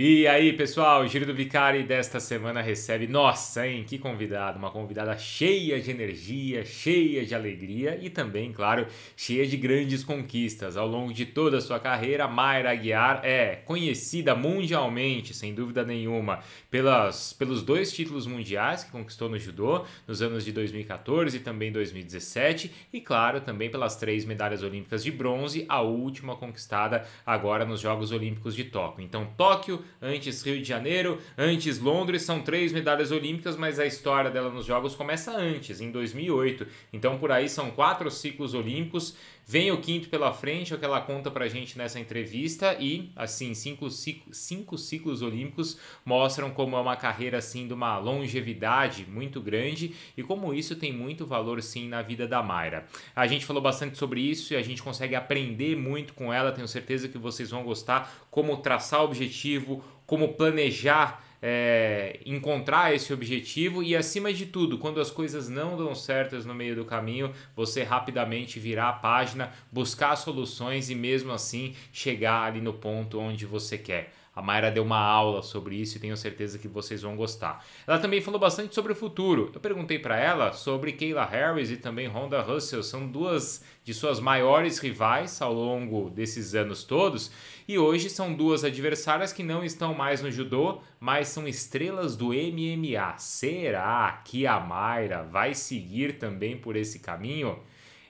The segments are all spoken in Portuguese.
E aí, pessoal, o Giro do Vicari desta semana recebe, nossa, hein, que convidado, uma convidada cheia de energia, cheia de alegria e também, claro, cheia de grandes conquistas. Ao longo de toda a sua carreira, Mayra Aguiar é conhecida mundialmente, sem dúvida nenhuma, pelas, pelos dois títulos mundiais que conquistou no judô nos anos de 2014 e também 2017 e, claro, também pelas três medalhas olímpicas de bronze, a última conquistada agora nos Jogos Olímpicos de Tóquio. Então, Tóquio antes Rio de Janeiro, antes Londres, são três medalhas olímpicas, mas a história dela nos Jogos começa antes, em 2008. Então por aí são quatro ciclos olímpicos. Vem o quinto pela frente, é o que ela conta pra gente nessa entrevista, e assim, cinco, cinco, cinco ciclos olímpicos mostram como é uma carreira assim de uma longevidade muito grande e como isso tem muito valor sim na vida da Mayra. A gente falou bastante sobre isso e a gente consegue aprender muito com ela, tenho certeza que vocês vão gostar como traçar objetivo, como planejar é, encontrar esse objetivo e, acima de tudo, quando as coisas não dão certas no meio do caminho, você rapidamente virar a página, buscar soluções e, mesmo assim, chegar ali no ponto onde você quer. A Mayra deu uma aula sobre isso e tenho certeza que vocês vão gostar. Ela também falou bastante sobre o futuro. Eu perguntei para ela sobre Kayla Harris e também Honda Russell, são duas de suas maiores rivais ao longo desses anos todos, e hoje são duas adversárias que não estão mais no judô, mas são estrelas do MMA. Será que a Mayra vai seguir também por esse caminho?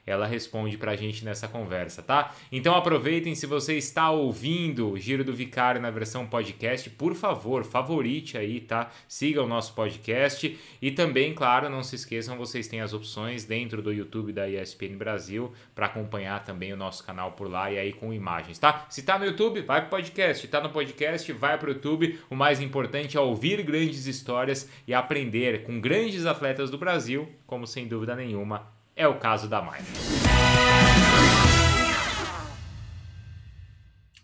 Ela responde pra gente nessa conversa, tá? Então aproveitem, se você está ouvindo o Giro do Vicário na versão podcast, por favor, favorite aí, tá? Siga o nosso podcast e também, claro, não se esqueçam, vocês têm as opções dentro do YouTube da ESPN Brasil para acompanhar também o nosso canal por lá e aí com imagens, tá? Se tá no YouTube, vai pro podcast, se tá no podcast, vai pro YouTube. O mais importante é ouvir grandes histórias e aprender com grandes atletas do Brasil, como sem dúvida nenhuma é o caso da Maia.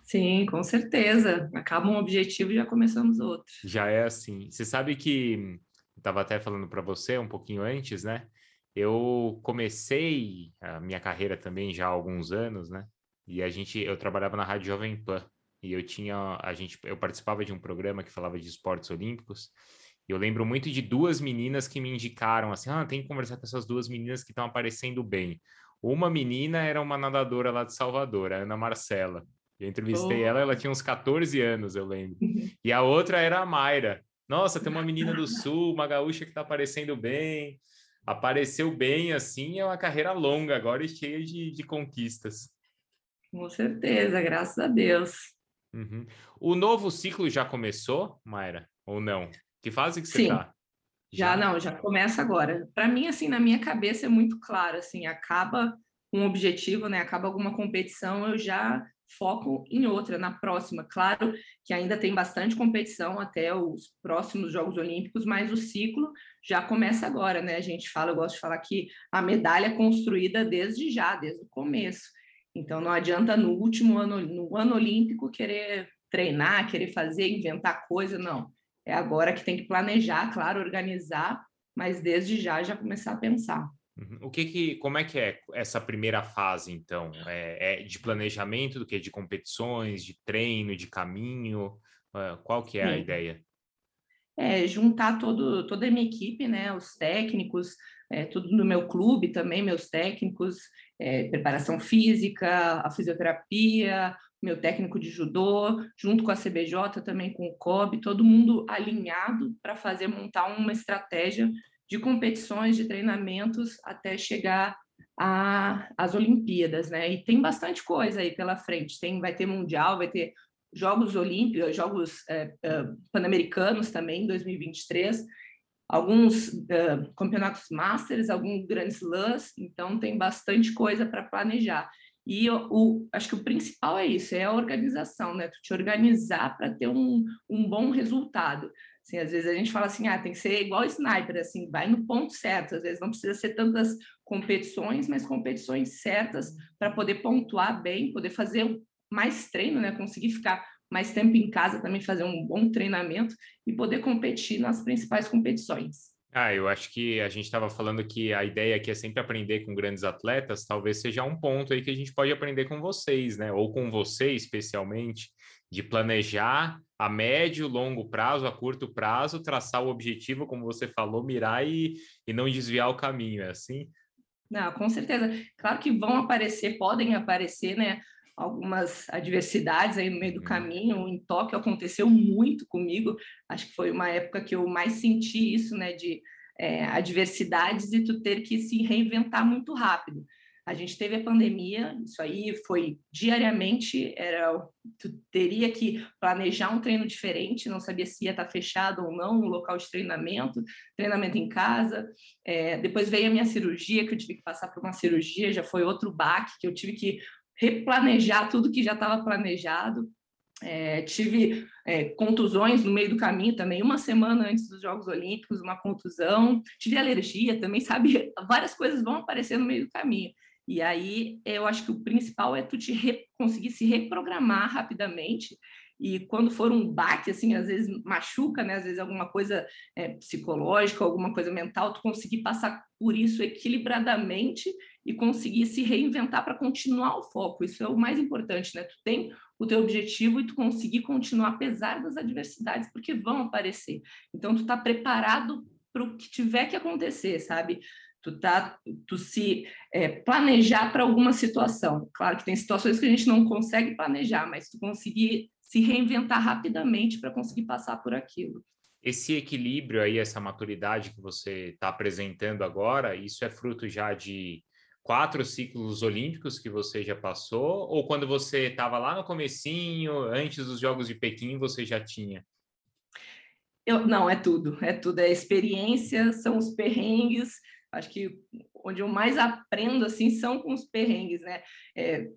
Sim, com certeza. Acaba um objetivo e já começamos outro. Já é assim. Você sabe que estava até falando para você um pouquinho antes, né? Eu comecei a minha carreira também já há alguns anos, né? E a gente, eu trabalhava na Rádio Jovem Pan e eu tinha, a gente, eu participava de um programa que falava de esportes olímpicos eu lembro muito de duas meninas que me indicaram assim: ah, tem que conversar com essas duas meninas que estão aparecendo bem. Uma menina era uma nadadora lá de Salvador, a Ana Marcela. Eu entrevistei oh. ela, ela tinha uns 14 anos, eu lembro. E a outra era a Mayra. Nossa, tem uma menina do Sul, uma gaúcha que está aparecendo bem. Apareceu bem, assim, é uma carreira longa agora e cheia de, de conquistas. Com certeza, graças a Deus. Uhum. O novo ciclo já começou, Mayra? Ou não? Que fase que você Sim. tá? Já? já não, já começa agora. Para mim, assim, na minha cabeça é muito claro, assim, acaba um objetivo, né? Acaba alguma competição, eu já foco em outra, na próxima. Claro que ainda tem bastante competição até os próximos Jogos Olímpicos, mas o ciclo já começa agora, né? A gente fala, eu gosto de falar que a medalha é construída desde já, desde o começo. Então não adianta no último ano, no ano olímpico, querer treinar, querer fazer, inventar coisa, não. É agora que tem que planejar, claro, organizar, mas desde já já começar a pensar. Uhum. O que que, como é que é essa primeira fase, então? É, é de planejamento do que? De competições, de treino, de caminho? Qual que é Sim. a ideia? É juntar todo, toda a minha equipe, né? Os técnicos, é, tudo no meu clube também, meus técnicos, é, preparação física, a fisioterapia, meu técnico de judô, junto com a CBJ, também com o COB, todo mundo alinhado para fazer montar uma estratégia de competições, de treinamentos até chegar às Olimpíadas, né? E tem bastante coisa aí pela frente. Tem, vai ter mundial, vai ter Jogos Olímpicos, Jogos é, é, Pan-Americanos também em 2023, alguns campeonatos Masters, alguns grandes slams, então tem bastante coisa para planejar. E o, o, acho que o principal é isso, é a organização, né? Tu te organizar para ter um, um bom resultado. Assim, às vezes a gente fala assim, ah, tem que ser igual sniper, assim, vai no ponto certo. Às vezes não precisa ser tantas competições, mas competições certas para poder pontuar bem, poder fazer mais treino, né? Conseguir ficar mais tempo em casa também, fazer um bom treinamento e poder competir nas principais competições. Ah, eu acho que a gente estava falando que a ideia aqui é sempre aprender com grandes atletas, talvez seja um ponto aí que a gente pode aprender com vocês, né? Ou com você especialmente, de planejar a médio, longo prazo, a curto prazo, traçar o objetivo, como você falou, mirar e, e não desviar o caminho, é assim? Não, com certeza. Claro que vão aparecer, podem aparecer, né? Algumas adversidades aí no meio do uhum. caminho. Em Tóquio aconteceu muito comigo. Acho que foi uma época que eu mais senti isso, né? De é, adversidades e tu ter que se reinventar muito rápido. A gente teve a pandemia, isso aí foi diariamente, era tu teria que planejar um treino diferente, não sabia se ia estar fechado ou não, um local de treinamento, treinamento em casa. É, depois veio a minha cirurgia, que eu tive que passar por uma cirurgia, já foi outro baque, que eu tive que replanejar tudo que já estava planejado. É, tive é, contusões no meio do caminho também, uma semana antes dos Jogos Olímpicos, uma contusão, tive alergia também, sabe? Várias coisas vão aparecer no meio do caminho. E aí eu acho que o principal é tu te re, conseguir se reprogramar rapidamente. E quando for um baque, assim, às vezes machuca, né? Às vezes alguma coisa é, psicológica, alguma coisa mental, tu conseguir passar por isso equilibradamente e conseguir se reinventar para continuar o foco. Isso é o mais importante, né? Tu tem o teu objetivo e tu conseguir continuar apesar das adversidades, porque vão aparecer. Então, tu tá preparado para o que tiver que acontecer, sabe? tu tá, tu se é, planejar para alguma situação. Claro que tem situações que a gente não consegue planejar, mas tu conseguir se reinventar rapidamente para conseguir passar por aquilo. Esse equilíbrio aí, essa maturidade que você está apresentando agora, isso é fruto já de quatro ciclos olímpicos que você já passou? Ou quando você estava lá no comecinho, antes dos Jogos de Pequim, você já tinha? Eu, não, é tudo, é tudo, é experiência, são os perrengues, acho que onde eu mais aprendo assim são com os perrengues, né? É,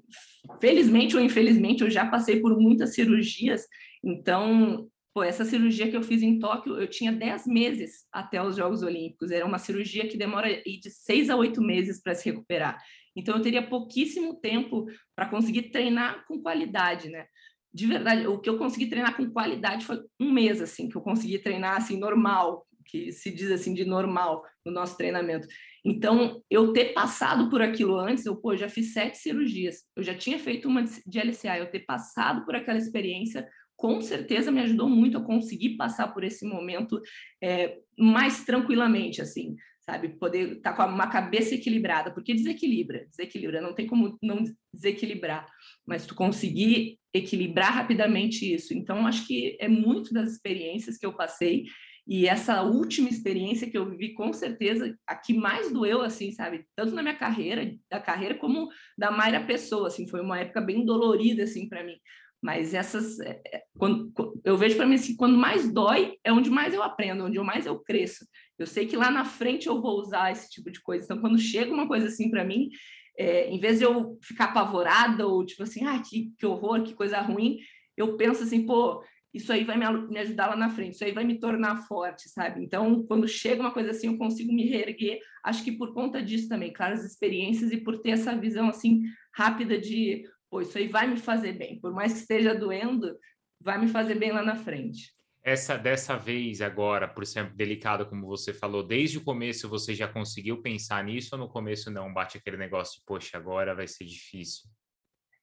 felizmente ou infelizmente eu já passei por muitas cirurgias, então pô, essa cirurgia que eu fiz em Tóquio eu tinha 10 meses até os Jogos Olímpicos, era uma cirurgia que demora de seis a oito meses para se recuperar, então eu teria pouquíssimo tempo para conseguir treinar com qualidade, né? De verdade, o que eu consegui treinar com qualidade foi um mês, assim, que eu consegui treinar, assim, normal, que se diz assim de normal no nosso treinamento. Então, eu ter passado por aquilo antes, eu pô, já fiz sete cirurgias, eu já tinha feito uma de LCA, eu ter passado por aquela experiência, com certeza me ajudou muito a conseguir passar por esse momento é, mais tranquilamente, assim, sabe? Poder estar tá com uma cabeça equilibrada, porque desequilibra, desequilibra, não tem como não desequilibrar, mas tu conseguir equilibrar rapidamente isso. Então, acho que é muito das experiências que eu passei e essa última experiência que eu vivi, com certeza, a que mais doeu, assim, sabe? Tanto na minha carreira, da carreira, como da Mayra Pessoa, assim, foi uma época bem dolorida, assim, para mim. Mas essas, é, é, quando, eu vejo para mim assim, quando mais dói é onde mais eu aprendo, onde mais eu cresço. Eu sei que lá na frente eu vou usar esse tipo de coisa. Então, quando chega uma coisa assim para mim, é, em vez de eu ficar apavorada ou tipo assim, ah, que, que horror, que coisa ruim, eu penso assim, pô, isso aí vai me, me ajudar lá na frente, isso aí vai me tornar forte, sabe? Então, quando chega uma coisa assim, eu consigo me reerguer, acho que por conta disso também, claro, as experiências e por ter essa visão assim rápida de, pô, isso aí vai me fazer bem, por mais que esteja doendo, vai me fazer bem lá na frente. Essa dessa vez agora, por exemplo, delicado como você falou, desde o começo você já conseguiu pensar nisso ou no começo não bate aquele negócio de, poxa, agora vai ser difícil?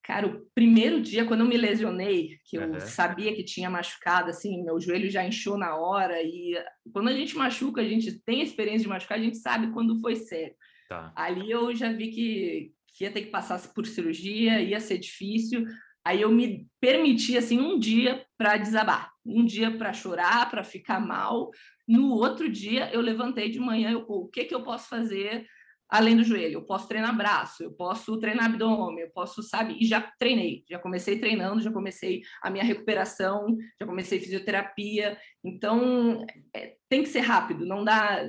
Cara, o primeiro dia, quando eu me lesionei, que eu uhum. sabia que tinha machucado, assim, meu joelho já inchou na hora. E quando a gente machuca, a gente tem experiência de machucar, a gente sabe quando foi sério. Tá. Ali eu já vi que, que ia ter que passar por cirurgia, ia ser difícil. Aí eu me permiti, assim, um dia para desabar, um dia para chorar, para ficar mal. No outro dia, eu levantei de manhã, eu, o que, que eu posso fazer além do joelho. Eu posso treinar braço, eu posso treinar abdômen, eu posso, sabe? E já treinei, já comecei treinando, já comecei a minha recuperação, já comecei fisioterapia. Então, é, tem que ser rápido, não dá.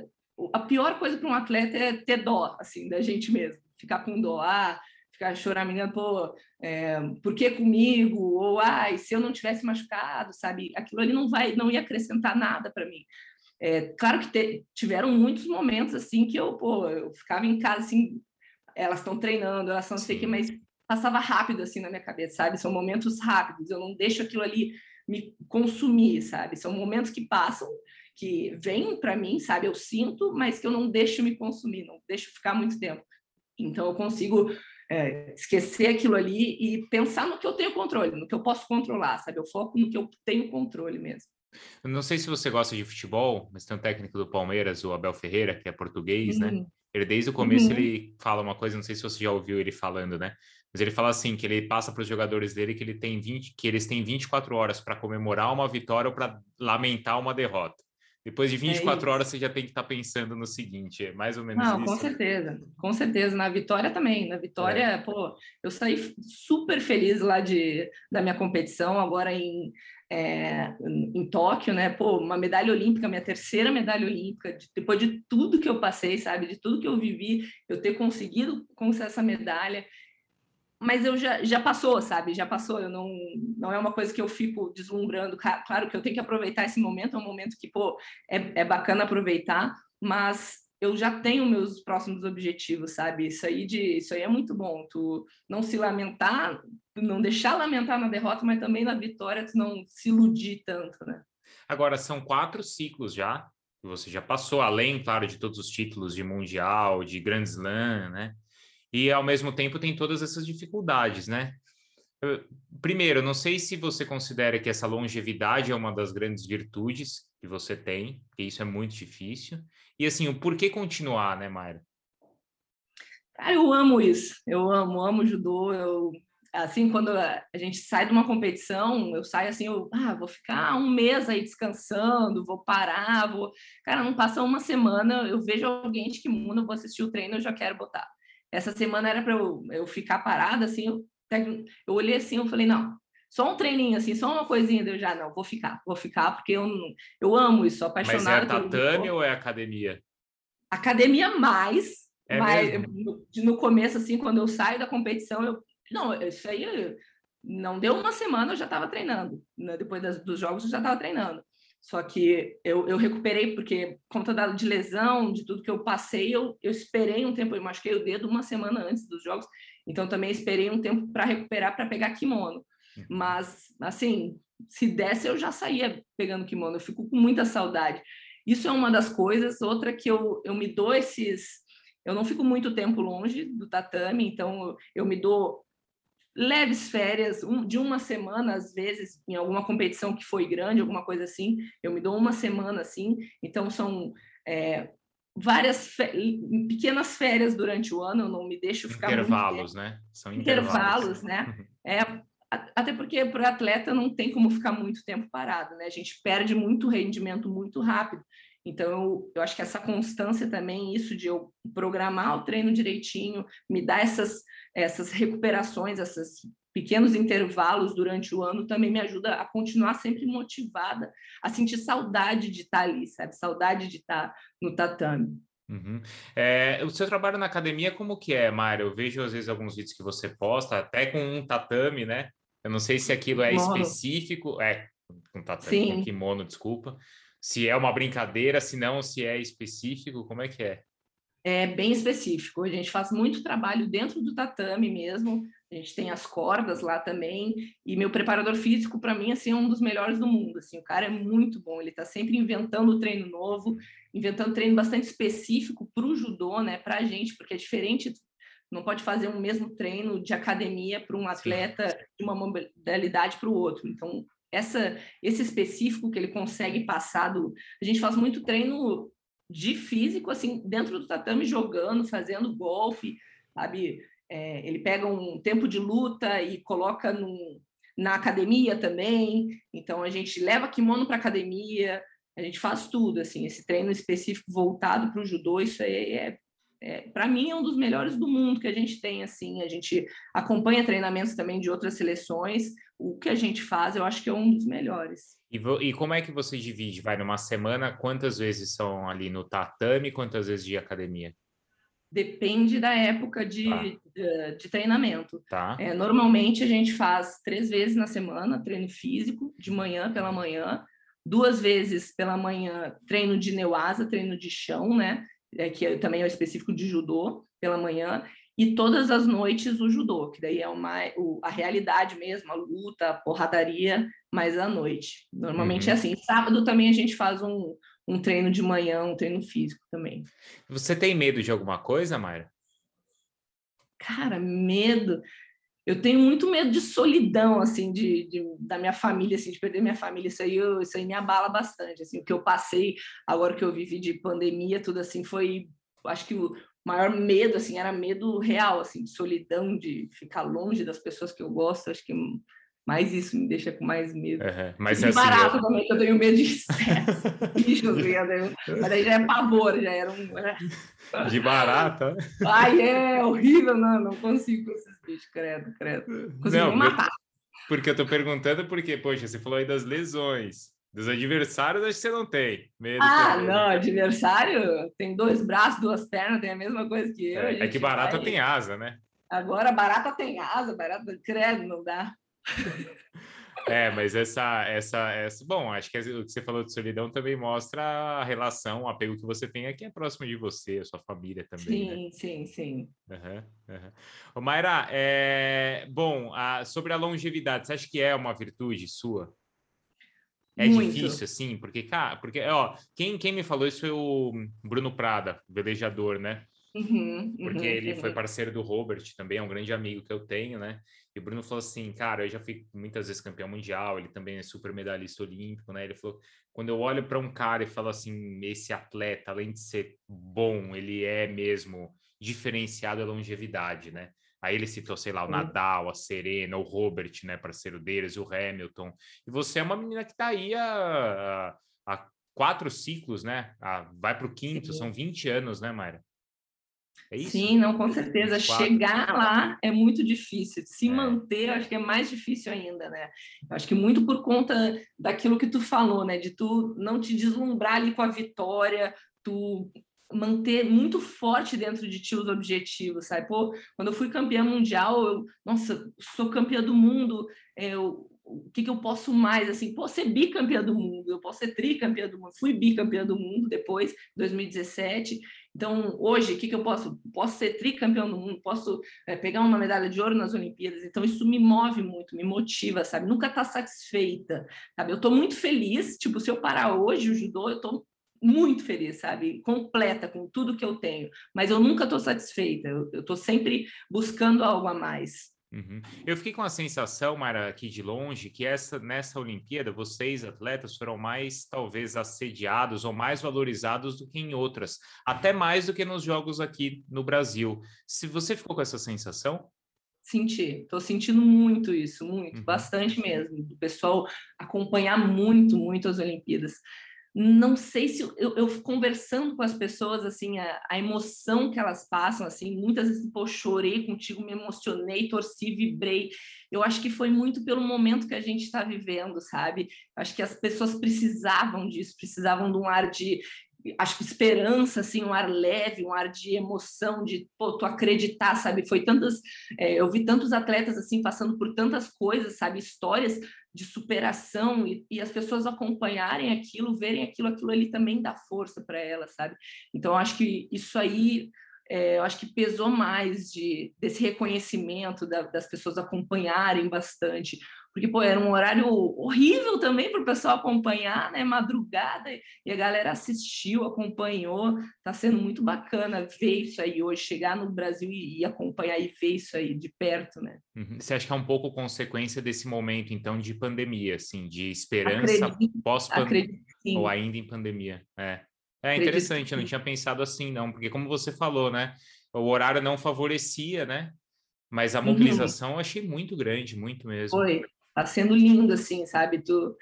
A pior coisa para um atleta é ter dó, assim, da gente mesmo, ficar com dó, ah, ficar choramingando, pô, é, por que comigo? Ou, ai, se eu não tivesse machucado, sabe? Aquilo ali não vai, não ia acrescentar nada para mim. É, claro que te, tiveram muitos momentos assim que eu, pô, eu ficava em casa assim, elas estão treinando, elas não sei o que, mas passava rápido assim na minha cabeça, sabe? São momentos rápidos, eu não deixo aquilo ali me consumir, sabe? São momentos que passam, que vêm para mim, sabe? Eu sinto, mas que eu não deixo me consumir, não deixo ficar muito tempo. Então eu consigo é, esquecer aquilo ali e pensar no que eu tenho controle, no que eu posso controlar, sabe? Eu foco no que eu tenho controle mesmo. Eu não sei se você gosta de futebol, mas tem um técnico do Palmeiras, o Abel Ferreira, que é português, né? uhum. né? Ele desde o começo uhum. ele fala uma coisa, não sei se você já ouviu ele falando, né? Mas ele fala assim que ele passa para os jogadores dele que ele tem 20, que eles têm 24 horas para comemorar uma vitória ou para lamentar uma derrota. Depois de 24 é horas você já tem que estar tá pensando no seguinte, é mais ou menos Não, isso. com certeza, com certeza. Na vitória também. Na vitória, é. pô, eu saí super feliz lá de, da minha competição, agora em, é, em Tóquio, né? Pô, uma medalha olímpica, minha terceira medalha olímpica, de, depois de tudo que eu passei, sabe? De tudo que eu vivi, eu ter conseguido conquistar essa medalha mas eu já, já passou, sabe? Já passou. Eu não, não é uma coisa que eu fico deslumbrando. Claro que eu tenho que aproveitar esse momento, é um momento que, pô, é, é bacana aproveitar, mas eu já tenho meus próximos objetivos, sabe? Isso aí, de, isso aí é muito bom. Tu não se lamentar, não deixar lamentar na derrota, mas também na vitória, tu não se iludir tanto, né? Agora, são quatro ciclos já, que você já passou, além, claro, de todos os títulos de Mundial, de Grand Slam, né? E ao mesmo tempo tem todas essas dificuldades, né? Primeiro, não sei se você considera que essa longevidade é uma das grandes virtudes que você tem, que isso é muito difícil. E assim, o porquê continuar, né, Mayra? Cara, eu amo isso. Eu amo, amo judô. Eu, assim, quando a gente sai de uma competição, eu saio assim, eu ah, vou ficar um mês aí descansando, vou parar, vou. Cara, não passa uma semana, eu vejo alguém de kimono, vou assistir o treino, eu já quero botar. Essa semana era para eu, eu ficar parada, assim, eu, eu olhei assim, eu falei, não, só um treininho, assim, só uma coisinha, eu já, não, vou ficar, vou ficar, porque eu, eu amo isso, sou apaixonada. Mas é tatame ou é academia? Academia mais, é mas no, no, começo, assim, quando eu saio da competição, eu, não, isso aí, não deu uma semana, eu já estava treinando, né? depois das, dos jogos eu já estava treinando. Só que eu, eu recuperei, porque conta da, de lesão, de tudo que eu passei, eu, eu esperei um tempo, eu machuquei o dedo uma semana antes dos jogos, então também esperei um tempo para recuperar, para pegar kimono. Uhum. Mas, assim, se desse, eu já saía pegando kimono, eu fico com muita saudade. Isso é uma das coisas. Outra que eu, eu me dou esses. Eu não fico muito tempo longe do tatame, então eu me dou leves férias, um, de uma semana, às vezes, em alguma competição que foi grande, alguma coisa assim, eu me dou uma semana assim, então são é, várias pequenas férias durante o ano, eu não me deixo ficar intervalos, né? São intervalos, intervalos né? Uhum. É, até porque para o atleta não tem como ficar muito tempo parado, né? A gente perde muito rendimento muito rápido. Então, eu, acho que essa constância também, isso de eu programar o treino direitinho, me dar essas, essas recuperações, esses pequenos intervalos durante o ano, também me ajuda a continuar sempre motivada, a sentir saudade de estar ali, sabe? Saudade de estar no tatame. Uhum. É, o seu trabalho na academia, como que é, Mário? Eu vejo às vezes alguns vídeos que você posta, até com um tatame, né? Eu não sei se aquilo é Mono. específico, é, com tatame, Sim. com kimono, desculpa se é uma brincadeira, se não, se é específico, como é que é? É bem específico. A gente faz muito trabalho dentro do tatame mesmo. A gente tem as cordas lá também. E meu preparador físico, para mim, assim, é um dos melhores do mundo. Assim, o cara é muito bom. Ele está sempre inventando treino novo, inventando treino bastante específico para o judô, né? Para a gente, porque é diferente. Não pode fazer um mesmo treino de academia para um atleta Sim. de uma modalidade para o outro. Então, essa, esse específico que ele consegue passar do. A gente faz muito treino de físico, assim, dentro do tatame, jogando, fazendo golfe, sabe? É, ele pega um tempo de luta e coloca num, na academia também. Então, a gente leva kimono para academia, a gente faz tudo, assim, esse treino específico voltado para o judô, isso aí é é, para mim é um dos melhores do mundo que a gente tem assim. A gente acompanha treinamentos também de outras seleções. O que a gente faz eu acho que é um dos melhores. E, e como é que você divide? Vai numa semana quantas vezes são ali no tatame quantas vezes de academia? Depende da época de, tá. de, de, treinamento. Tá. é, normalmente a gente faz três vezes na semana treino físico de manhã pela manhã. Duas vezes pela manhã treino de neuasa treino de chão né é, que também é específico de judô, pela manhã, e todas as noites o judô, que daí é uma, o, a realidade mesmo, a luta, a porradaria, mas à noite. Normalmente é uhum. é assim. Sábado também a gente faz um, um treino de manhã, um treino físico também. Você tem medo de alguma coisa, Mayra? Cara, medo. Eu tenho muito medo de solidão, assim, de, de, da minha família, assim, de perder minha família. Isso aí, eu, isso aí me abala bastante, assim. O que eu passei agora que eu vivi de pandemia, tudo assim, foi... Acho que o maior medo, assim, era medo real, assim, de solidão, de ficar longe das pessoas que eu gosto. Acho que mais isso me deixa com mais medo. Uhum. Mas e assim, barato também, que eu tenho medo de bichos, assim, mas aí já é pavor, já era um... Né? De barata? Ai, é horrível, não, não consigo com esses bichos, credo, credo. Consigo não, matar. Porque eu tô perguntando porque, poxa, você falou aí das lesões. Dos adversários, acho que você não tem medo. Ah, também. não, adversário tem dois braços, duas pernas, tem a mesma coisa que eu. É, é que barata vai... tem asa, né? Agora barata tem asa, barata, credo, não dá. É, mas essa, essa, essa, bom, acho que o que você falou de solidão também mostra a relação, o apego que você tem aqui é próximo de você, a sua família também. Sim, né? sim, sim. Uhum, uhum. Mayra, é, bom, a, sobre a longevidade, você acha que é uma virtude sua? É Muito. difícil, assim, porque, cara, porque, ó, quem, quem me falou isso foi o Bruno Prada, velejador, né? Uhum, porque uhum, ele foi parceiro do Robert também, é um grande amigo que eu tenho, né? E o Bruno falou assim, cara, eu já fui muitas vezes campeão mundial, ele também é super medalhista olímpico, né? Ele falou, quando eu olho para um cara e falo assim, esse atleta, além de ser bom, ele é mesmo diferenciado a longevidade, né? Aí ele citou, sei lá, o Nadal, a Serena, o Robert, né, parceiro deles, o Hamilton. E você é uma menina que está aí há, há, quatro ciclos, né? Ah, vai para o quinto, Sim. são 20 anos, né, Mayra? É Sim, não, com certeza. Chegar lá é muito difícil. Se é. manter, acho que é mais difícil ainda, né? Acho que muito por conta daquilo que tu falou, né? De tu não te deslumbrar ali com a vitória, tu manter muito forte dentro de ti os objetivos, sabe? Pô, quando eu fui campeã mundial, eu, nossa, sou campeã do mundo, eu, o que, que eu posso mais, assim, posso ser bicampeã do mundo, eu posso ser tricampeã do mundo, fui bicampeã do mundo depois, 2017, então, hoje, o que, que eu posso? Posso ser tricampeão do mundo, posso é, pegar uma medalha de ouro nas Olimpíadas. Então, isso me move muito, me motiva, sabe? Nunca tá satisfeita, sabe? Eu tô muito feliz, tipo, se eu parar hoje o judô, eu tô muito feliz, sabe? Completa com tudo que eu tenho. Mas eu nunca tô satisfeita, eu, eu tô sempre buscando algo a mais. Uhum. Eu fiquei com a sensação, Mara, aqui de longe, que essa nessa Olimpíada vocês, atletas, foram mais talvez assediados ou mais valorizados do que em outras, até mais do que nos jogos aqui no Brasil. Se você ficou com essa sensação? Senti, estou sentindo muito isso, muito, uhum. bastante mesmo. O pessoal acompanhar muito, muito as Olimpíadas não sei se eu, eu, conversando com as pessoas assim a, a, emoção que elas passam assim muitas vezes pô chorei contigo me emocionei torci vibrei eu acho que foi muito pelo momento que a gente está vivendo sabe acho que as pessoas precisavam disso precisavam de um ar de acho que esperança, assim, um ar leve, um ar de emoção, de pô, tu acreditar, sabe? Foi tantas, é, eu vi tantos atletas assim passando por tantas coisas, sabe? Histórias de superação e, e, as pessoas acompanharem aquilo, verem aquilo, aquilo ali também dá força para elas, sabe? Então acho que isso aí é, eu acho que pesou mais de, desse reconhecimento da, das pessoas acompanharem bastante porque pô, era um horário horrível também para o pessoal acompanhar, né? Madrugada, e a galera assistiu, acompanhou. Está sendo muito bacana ver isso aí hoje, chegar no Brasil e, e, acompanhar e ver isso aí de perto, né? Uhum. Você acha que é um pouco consequência desse momento, então, de pandemia, assim, de esperança pós-pandemia, ou ainda em pandemia? É, é interessante, eu não tinha pensado assim, não, porque como você falou, né? O horário não favorecia, né? Mas a mobilização uhum. eu achei muito grande, muito mesmo. Foi, Tá sendo lindo, assim, sabe? Tu,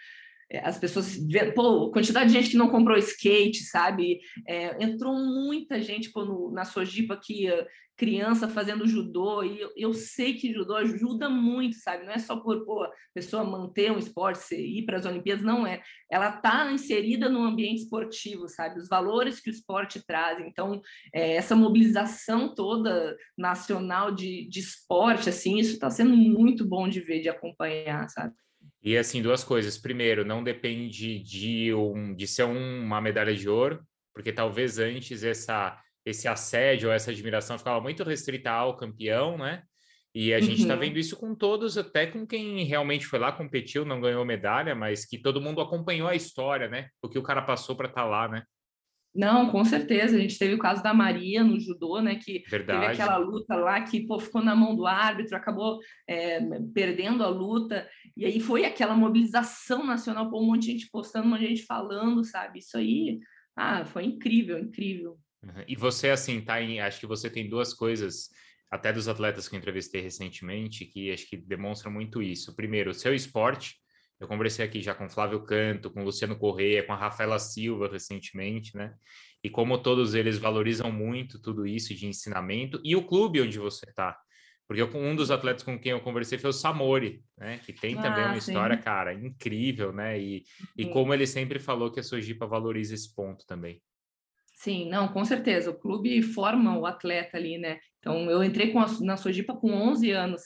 é, as pessoas pô, quantidade de gente que não comprou skate, sabe? É, entrou muita gente pô, no, na Sojipa aqui, criança fazendo judô, e eu, eu, sei que judô ajuda muito, sabe? Não é só por pô, a pessoa manter um esporte, ir para as Olimpíadas, não é. Ela está inserida no ambiente esportivo, sabe? Os valores que o esporte traz. Então, é, essa mobilização toda nacional de, de esporte, assim, isso está sendo muito bom de ver, de acompanhar, sabe? E assim, duas coisas. Primeiro, não depende de, um, de ser uma medalha de ouro, porque talvez antes essa, esse assédio ou essa admiração ficava muito restrita ao campeão, né? E a gente está uhum. vendo isso com todos, até com quem realmente foi lá, competiu, não ganhou medalha, mas que todo mundo acompanhou a história, né? O que o cara passou para estar tá lá, né? Não, com certeza. A gente teve o caso da Maria no judô, né? Que Verdade. teve aquela luta lá que pô, ficou na mão do árbitro, acabou é, perdendo a luta. E aí foi aquela mobilização nacional, pô, um monte de gente postando, um monte de gente falando, sabe? Isso aí, ah, foi incrível, incrível. E você, assim, tá em. Acho que você tem duas coisas, até dos atletas que eu entrevistei recentemente, que acho que demonstram muito isso. Primeiro, o seu esporte eu conversei aqui já com Flávio Canto, com Luciano Correia, com a Rafaela Silva recentemente, né? E como todos eles valorizam muito tudo isso de ensinamento e o clube onde você está. Porque eu, um dos atletas com quem eu conversei foi o Samori, né? Que tem também ah, uma sim. história, cara, incrível, né? E, e como ele sempre falou que a Sojipa valoriza esse ponto também. Sim, não, com certeza. O clube forma o atleta ali, né? Então, eu entrei a, na Sojipa com 11 anos.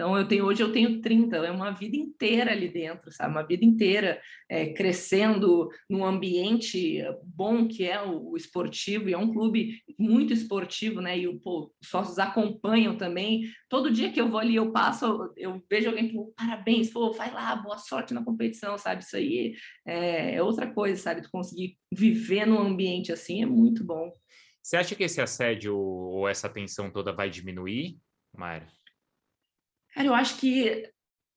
Então, eu tenho, hoje eu tenho 30, é uma vida inteira ali dentro, sabe? Uma vida inteira é, crescendo num ambiente bom que é o, o, esportivo, e é um clube muito esportivo, né? E o, pô, os sócios acompanham também. Todo dia que eu vou ali, eu passo, eu vejo alguém, pô, parabéns, pô, vai lá, boa sorte na competição, sabe? Isso aí é, é outra coisa, sabe? Tu conseguir viver num ambiente assim é muito bom. Você acha que esse assédio ou essa tensão toda vai diminuir, Mayra? Cara, eu acho que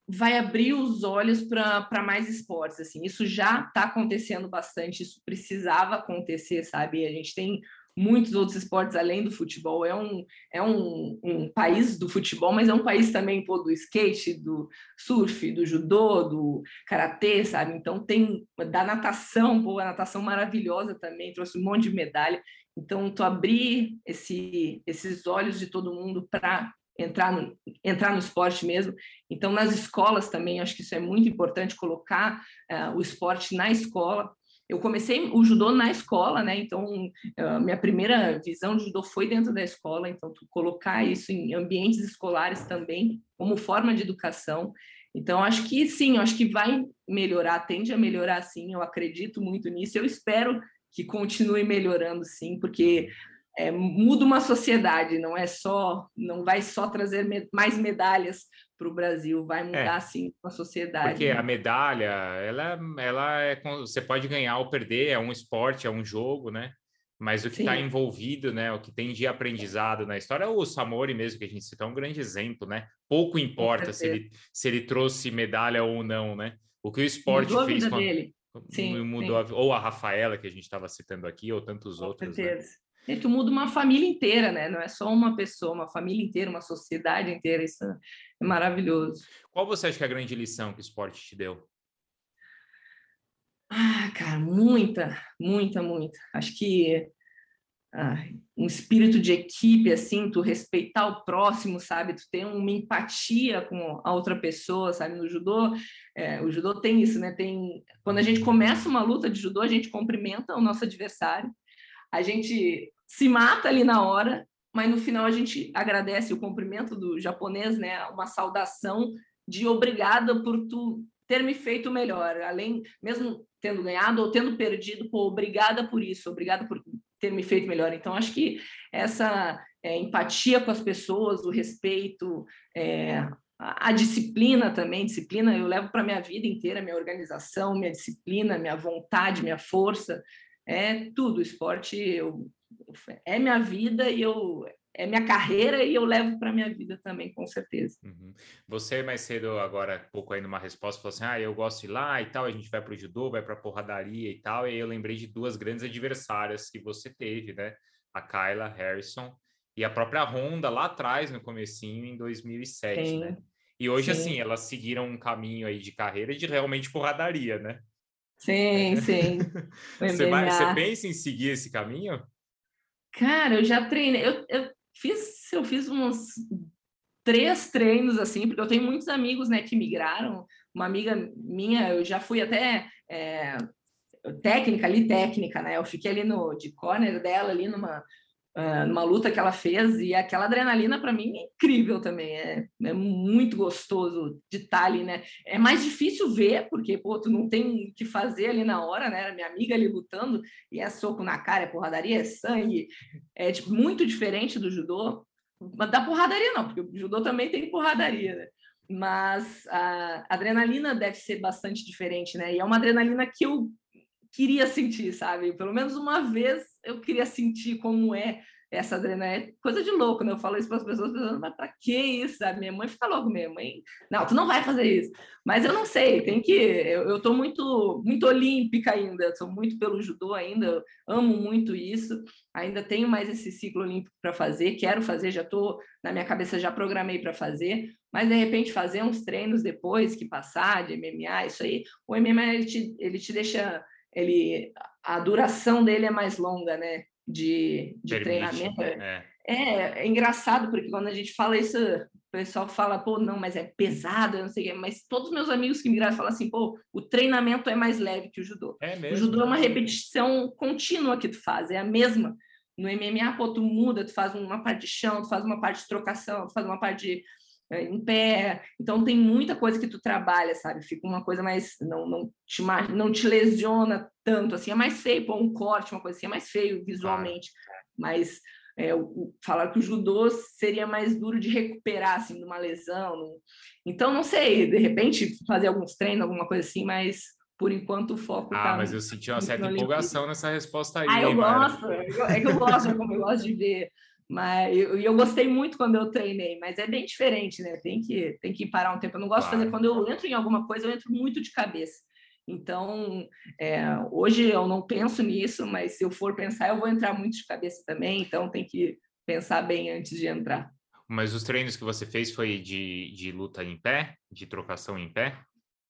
vai abrir os olhos para mais esportes, assim, isso já está acontecendo bastante, isso precisava acontecer, sabe? A gente tem muitos outros esportes além do futebol, é um, é um, um país do futebol, mas é um país também pô, do skate, do surf, do judô, do karatê, sabe? Então tem da natação, pô, a natação maravilhosa também, trouxe um monte de medalha. Então, tu abrir esse, esses olhos de todo mundo para entrar no, entrar no esporte mesmo. Então, nas escolas também, acho que isso é muito importante, colocar uh, o esporte na escola. Eu comecei o judô na escola, né? Então, uh, minha primeira visão de judô foi dentro da escola. Então, colocar isso em ambientes escolares também, como forma de educação. Então, acho que sim, acho que vai melhorar, tende a melhorar sim, eu acredito muito nisso. Eu espero que continue melhorando sim, porque é, muda uma sociedade, não é só, não vai só trazer me mais medalhas para o Brasil, vai mudar é, sim a sociedade. Porque né? a medalha, ela, ela é, você pode ganhar ou perder, é um esporte, é um jogo, né? Mas o que está envolvido, né? O que tem de aprendizado na história, o Samori mesmo, que a gente citou, é um grande exemplo, né? Pouco importa se ele, se ele trouxe medalha ou não, né? O que o esporte mudou fez com a, dele. Sim, mudou sim. A, ou a Rafaela, que a gente estava citando aqui, ou tantos com outros. Né? Certeza. Né? E tu muda uma família inteira, né? Não é só uma pessoa, uma família inteira, uma sociedade inteira. Isso é maravilhoso. Qual você acha que é a grande lição que o esporte te deu? Ah, cara, muita, muita, muita. Acho que ah, um espírito de equipe, assim, tu respeitar o próximo, sabe? Tu ter uma empatia com a outra pessoa, sabe? No judô, é, o judô tem isso, né? Tem quando a gente começa uma luta de judô, a gente cumprimenta o nosso adversário a gente se mata ali na hora, mas no final a gente agradece o cumprimento do japonês, né? Uma saudação de obrigada por tu ter me feito melhor, além mesmo tendo ganhado ou tendo perdido, pô, obrigada por isso, obrigada por ter me feito melhor. Então acho que essa é, empatia com as pessoas, o respeito, é, a, a disciplina também, disciplina eu levo para minha vida inteira, minha organização, minha disciplina, minha vontade, minha força é tudo. Esporte eu, é minha vida e eu é minha carreira e eu levo para minha vida também, com certeza. Uhum. Você mais cedo, agora, pouco aí numa resposta, falou assim: ah, eu gosto de ir lá e tal, a gente vai para o judô, vai para a porradaria e tal. E aí eu lembrei de duas grandes adversárias que você teve, né? A Kyla Harrison e a própria Honda lá atrás, no comecinho, em 2007, Sim. né? E hoje, Sim. assim, elas seguiram um caminho aí de carreira de realmente porradaria, né? Sim, sim. você, vai, você pensa em seguir esse caminho? Cara, eu já treinei. Eu, eu fiz, eu fiz uns três treinos assim, porque eu tenho muitos amigos, né, que migraram. Uma amiga minha, eu já fui até é, técnica ali, técnica, né? Eu fiquei ali no de corner dela ali numa uh, numa luta que ela fez, e aquela adrenalina para mim é incrível também, é, é muito gostoso de estar tá ali, né? É mais difícil ver, porque, pô, tu não tem o que fazer ali na hora, né? Era minha amiga ali lutando, e é soco na cara, é porradaria, é sangue, é tipo, muito diferente do judô, mas da porradaria não, porque o judô também tem porradaria, né? Mas a adrenalina deve ser bastante diferente, né? E é uma adrenalina que eu queria sentir, sabe? Pelo menos uma vez eu queria sentir como é essa adrenalina. É coisa de louco, né? Eu falo isso para as pessoas, pensando, mas para que isso? A minha mãe fica louca, minha mãe, não, tu não vai fazer isso. Mas eu não sei, tem que. Eu estou muito, muito olímpica ainda, sou muito pelo judô ainda, amo muito isso. Ainda tenho mais esse ciclo olímpico para fazer, quero fazer, já estou na minha cabeça, já programei para fazer, mas de repente fazer uns treinos depois que passar de MMA, isso aí, o MMA ele te, ele te deixa ele a duração dele é mais longa, né? De, de treinamento. É. é. é, engraçado, porque quando a gente fala isso, o pessoal fala, pô, não, mas é pesado, eu não sei o quê. Mas todos meus amigos que migraram falam assim, pô, o treinamento é mais leve que o judô. É mesmo? O judô é uma repetição contínua que tu faz, é a mesma. No MMA, pô, tu muda, tu faz uma parte de chão, tu faz uma parte de trocação, tu faz uma parte de em pé. Então tem muita coisa que tu trabalha, sabe? Fica uma coisa mais não não te não te lesiona tanto assim, é mais feio, pô, um corte, uma coisa assim, é mais feio visualmente, mas é, o, falar que o judô seria mais duro de recuperar assim de uma lesão. Não... Então não sei, de repente fazer alguns treinos, alguma coisa assim, mas por enquanto o foco Ah, tá mas eu senti uma certa empolgação nessa resposta aí. Ah, eu gosto, é que eu gosto, como eu gosto de ver mas eu, eu gostei muito quando eu treinei, mas é bem diferente, né? Tem que, tem que parar um tempo. Eu não gosto de fazer quando eu entro em alguma coisa, eu entro muito de cabeça. Então, é, hoje eu não penso nisso, mas se eu for pensar, eu vou entrar muito de cabeça também. Então, tem que pensar bem antes de entrar. Mas os treinos que você fez foi de, de luta em pé, de trocação em pé?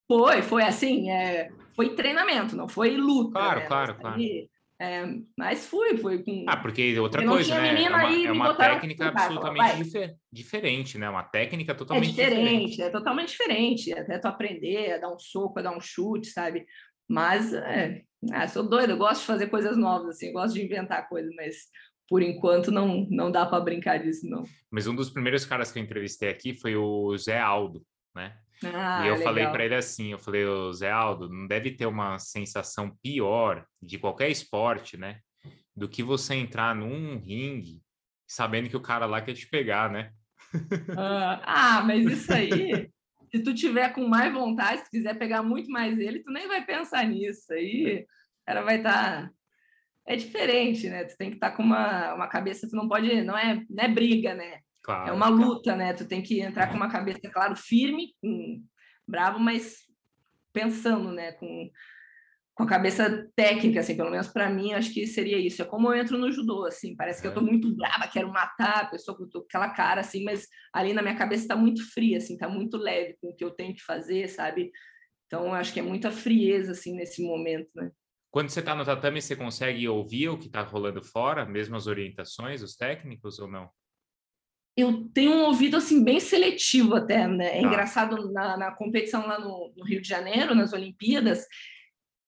Foi, foi assim, é, foi treinamento, não foi luta. Claro, né? claro, claro. É, mas fui, fui com. Ah, porque outra coisa, né? É uma, é uma técnica absolutamente difer diferente, né? Uma técnica totalmente é diferente. diferente. É totalmente diferente. Até tu aprender a dar um soco, a dar um chute, sabe? Mas, é, ah, sou doida, eu gosto de fazer coisas novas, assim, eu gosto de inventar coisas, mas por enquanto não, não dá para brincar disso, não. Mas um dos primeiros caras que eu entrevistei aqui foi o Zé Aldo, né? Ah, e eu legal. falei para ele assim, eu falei, Zé Aldo, não deve ter uma sensação pior de qualquer esporte, né? Do que você entrar num ringue sabendo que o cara lá quer te pegar, né? ah, ah mas isso aí, se tu tiver com mais vontade, se quiser pegar muito mais ele, tu nem vai pensar nisso. Aí o cara vai estar... Tá... É diferente, né? Tu tem que estar tá com uma, uma cabeça, tu não pode, não é, não é briga, né? Claro, é uma luta, né? Tu tem que entrar com uma cabeça, claro, firme, bravo, mas pensando, né? Com, com a cabeça técnica, assim, pelo menos para mim, acho que seria isso. É como eu entro no judô, assim, parece que é. eu tô muito brava, quero matar a pessoa com aquela cara, assim, mas ali na minha cabeça está muito fria, assim, tá muito leve com o que eu tenho que fazer, sabe? Então, acho que é muita frieza, assim, nesse momento, né? Quando você está no tatame, você consegue ouvir o que está rolando fora, mesmo as orientações, os técnicos, ou não? Eu tenho um ouvido assim bem seletivo até, né? É ah. engraçado na, na, competição lá no, no, Rio de Janeiro, nas Olimpíadas,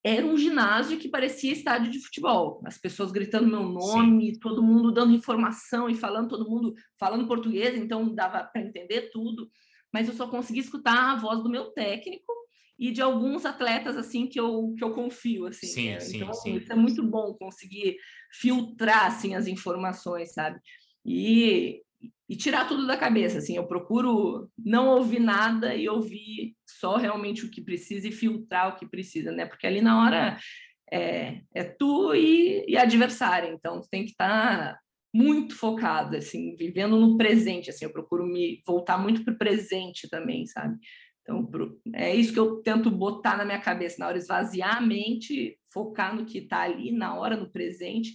era um ginásio que parecia estádio de futebol. As pessoas gritando meu nome, Sim. todo mundo dando informação e falando, todo mundo falando português, então dava para entender tudo. Mas eu só consegui escutar a voz do meu técnico e de alguns atletas assim que eu, que eu confio assim. Sim, né? sim, então sim. isso é muito bom conseguir filtrar assim as informações, sabe? E e tirar tudo da cabeça. Assim, eu procuro não ouvir nada e ouvir só realmente o que precisa e filtrar o que precisa, né? Porque ali na hora é, é tu e, e adversário, então tem que estar tá muito focado, assim, vivendo no presente. Assim, eu procuro me voltar muito para o presente também, sabe? Então, é isso que eu tento botar na minha cabeça, na hora esvaziar a mente, focar no que está ali, na hora, no presente,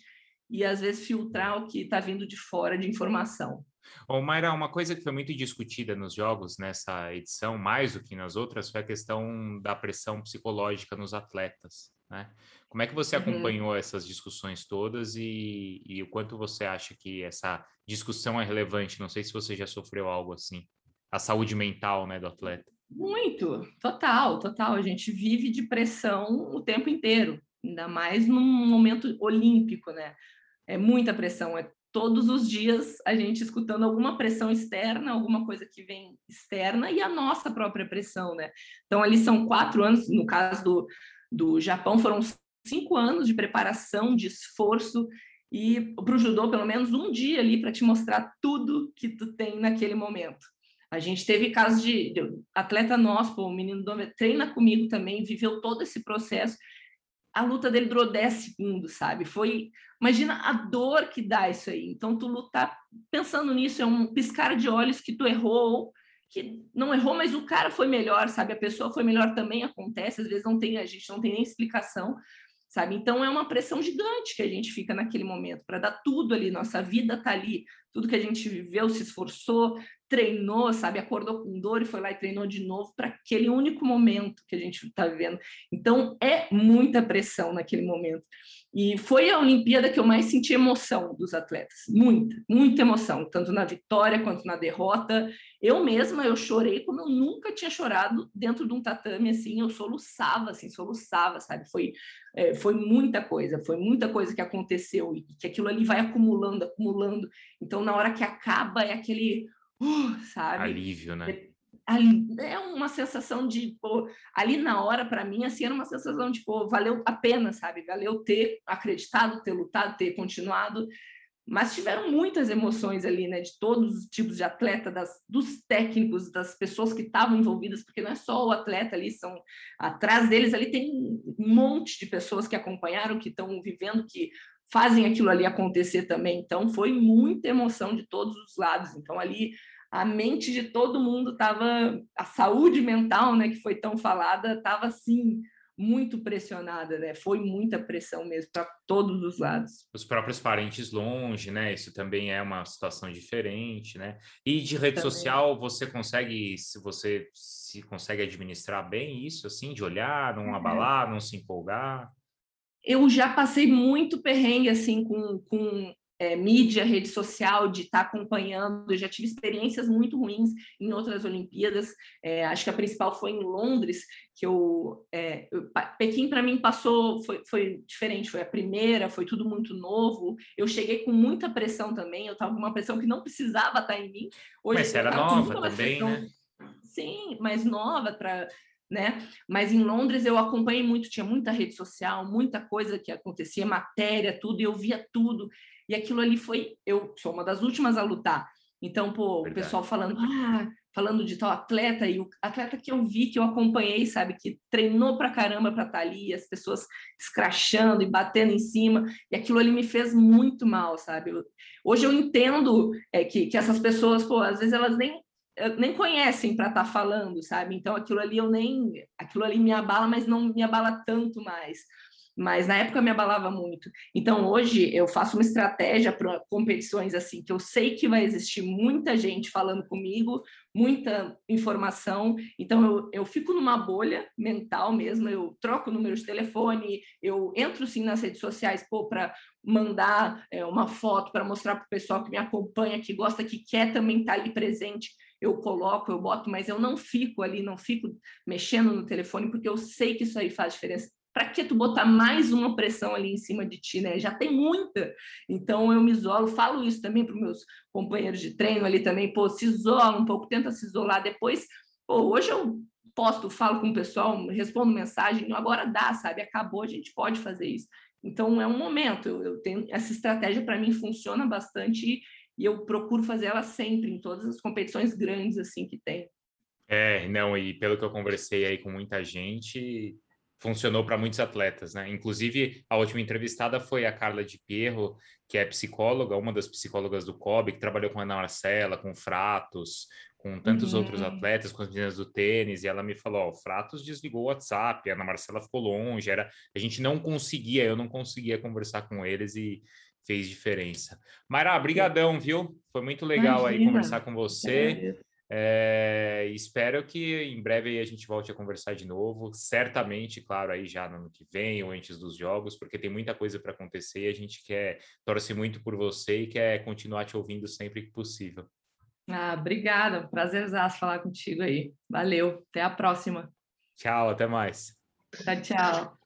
e às vezes filtrar o que está vindo de fora de informação. Ô, Mayra, uma coisa que foi muito discutida nos jogos nessa edição, mais do que nas outras, foi a questão da pressão psicológica nos atletas, né? Como é que você uhum. acompanhou essas discussões todas e, e, o quanto você acha que essa discussão é relevante? Não sei se você já sofreu algo assim. A saúde mental, né, do atleta. Muito, total, total. A gente vive de pressão o tempo inteiro, ainda mais num momento olímpico, né? É muita pressão, é todos os dias a gente escutando alguma pressão externa, alguma coisa que vem externa e a nossa própria pressão, né? Então, ali são quatro anos, no caso do, do Japão, foram cinco anos de preparação, de esforço, e para o judô, pelo menos um dia ali para te mostrar tudo que tu tem naquele momento. A gente teve casos de, de atleta nosso, o menino do treina comigo também, viveu todo esse processo a luta dele durou 10 segundos, sabe? Foi, imagina a dor que dá isso aí. Então tu lutar pensando nisso é um piscar de olhos que tu errou, que não errou, mas o cara foi melhor, sabe? A pessoa foi melhor também acontece, às vezes não tem, a gente não tem nem explicação, sabe? Então é uma pressão gigante que a gente fica naquele momento para dar tudo ali, nossa vida tá ali, tudo que a gente viveu, se esforçou, treinou, sabe, acordou com dor e foi lá e treinou de novo para aquele único momento que a gente está vivendo. Então é muita pressão naquele momento. E foi a Olimpíada que eu mais senti emoção dos atletas, muita, muita emoção, tanto na vitória quanto na derrota. Eu mesma eu chorei como eu nunca tinha chorado dentro de um tatame assim, eu soluçava, assim, soluçava, sabe? Foi é, foi muita coisa, foi muita coisa que aconteceu e que aquilo ali vai acumulando, acumulando. Então na hora que acaba é aquele, uh, sabe? Alívio, né? É, é uma sensação de, pô, ali na hora, para mim, assim, era uma sensação de, pô, valeu a pena, sabe? Valeu ter acreditado, ter lutado, ter continuado. Mas tiveram muitas emoções ali, né? De todos os tipos de atleta, das, dos técnicos, das pessoas que estavam envolvidas, porque não é só o atleta ali, são atrás deles ali tem um monte de pessoas que acompanharam, que estão vivendo, que fazem aquilo ali acontecer também. Então, foi muita emoção de todos os lados. Então, ali a mente de todo mundo estava, a saúde mental, né, que foi tão falada, estava assim muito pressionada, né? Foi muita pressão mesmo para todos os lados. Os próprios parentes longe, né? Isso também é uma situação diferente, né? E de rede também. social, você consegue, se você se consegue administrar bem isso, assim, de olhar, não é. abalar, não se empolgar? Eu já passei muito perrengue assim com, com é, mídia, rede social, de estar tá acompanhando. Eu já tive experiências muito ruins em outras Olimpíadas. É, acho que a principal foi em Londres, que eu, é, eu Pequim para mim passou foi, foi diferente. Foi a primeira, foi tudo muito novo. Eu cheguei com muita pressão também. Eu estava com uma pressão que não precisava estar tá em mim. Hoje Mas era nova também, pressão, né? Sim, mais nova para né? Mas em Londres eu acompanhei muito, tinha muita rede social, muita coisa que acontecia, matéria, tudo, e eu via tudo. E aquilo ali foi, eu sou uma das últimas a lutar. Então, pô, Verdade. o pessoal falando, ah, falando de tal atleta, e o atleta que eu vi, que eu acompanhei, sabe, que treinou pra caramba pra estar tá ali, as pessoas escrachando e batendo em cima, e aquilo ali me fez muito mal, sabe? Hoje eu entendo é, que, que essas pessoas, pô, às vezes elas nem eh, nem conhecem para estar tá falando, sabe? Então aquilo ali eu nem, aquilo ali me abala, mas não me abala tanto mais mas na época me abalava muito. Então hoje eu faço uma estratégia para competições assim, que eu sei que vai existir muita gente falando comigo, muita informação, então eu, eu fico numa bolha mental mesmo, eu troco número de telefone, eu entro sim nas redes sociais para mandar é, uma foto para mostrar para o pessoal que me acompanha, que gosta, que quer também estar tá ali presente eu coloco, eu boto, mas eu não fico ali, não fico mexendo no telefone, porque eu sei que isso aí faz diferença para que tu botar mais uma pressão ali em cima de ti, né? Já tem muita. Então eu me isolo, falo isso também para meus companheiros de treino ali também, pô, se isola um pouco, tenta se isolar depois. Pô, hoje eu posto, falo com o pessoal, respondo mensagem, agora dá, sabe? Acabou, a gente pode fazer isso. Então é um momento, eu, eu tenho essa estratégia para mim funciona bastante e, e eu procuro fazer ela sempre em todas as competições grandes assim que tem. É, não, e pelo que eu conversei aí com muita gente, funcionou para muitos atletas, né? Inclusive, a última entrevistada foi a Carla de Pierro, que é psicóloga, uma das psicólogas do COB, que trabalhou com a Ana Marcela, com Fratos, com tantos uhum. outros atletas, com as meninas do tênis, e ela me falou, ó, o Fratos desligou o WhatsApp, a Ana Marcela ficou longe, era, a gente não conseguia, eu não conseguia conversar com eles e fez diferença. Mayra, brigadão, viu? Foi muito legal Imagina. aí conversar com você. É, espero que em breve a gente volte a conversar de novo. Certamente, claro, aí já no ano que vem ou antes dos jogos, porque tem muita coisa para acontecer e a gente quer torce muito por você e quer continuar te ouvindo sempre que possível. Ah, obrigada, prazerzaço falar contigo aí. Valeu, até a próxima. Tchau, até mais. Tchau, tchau.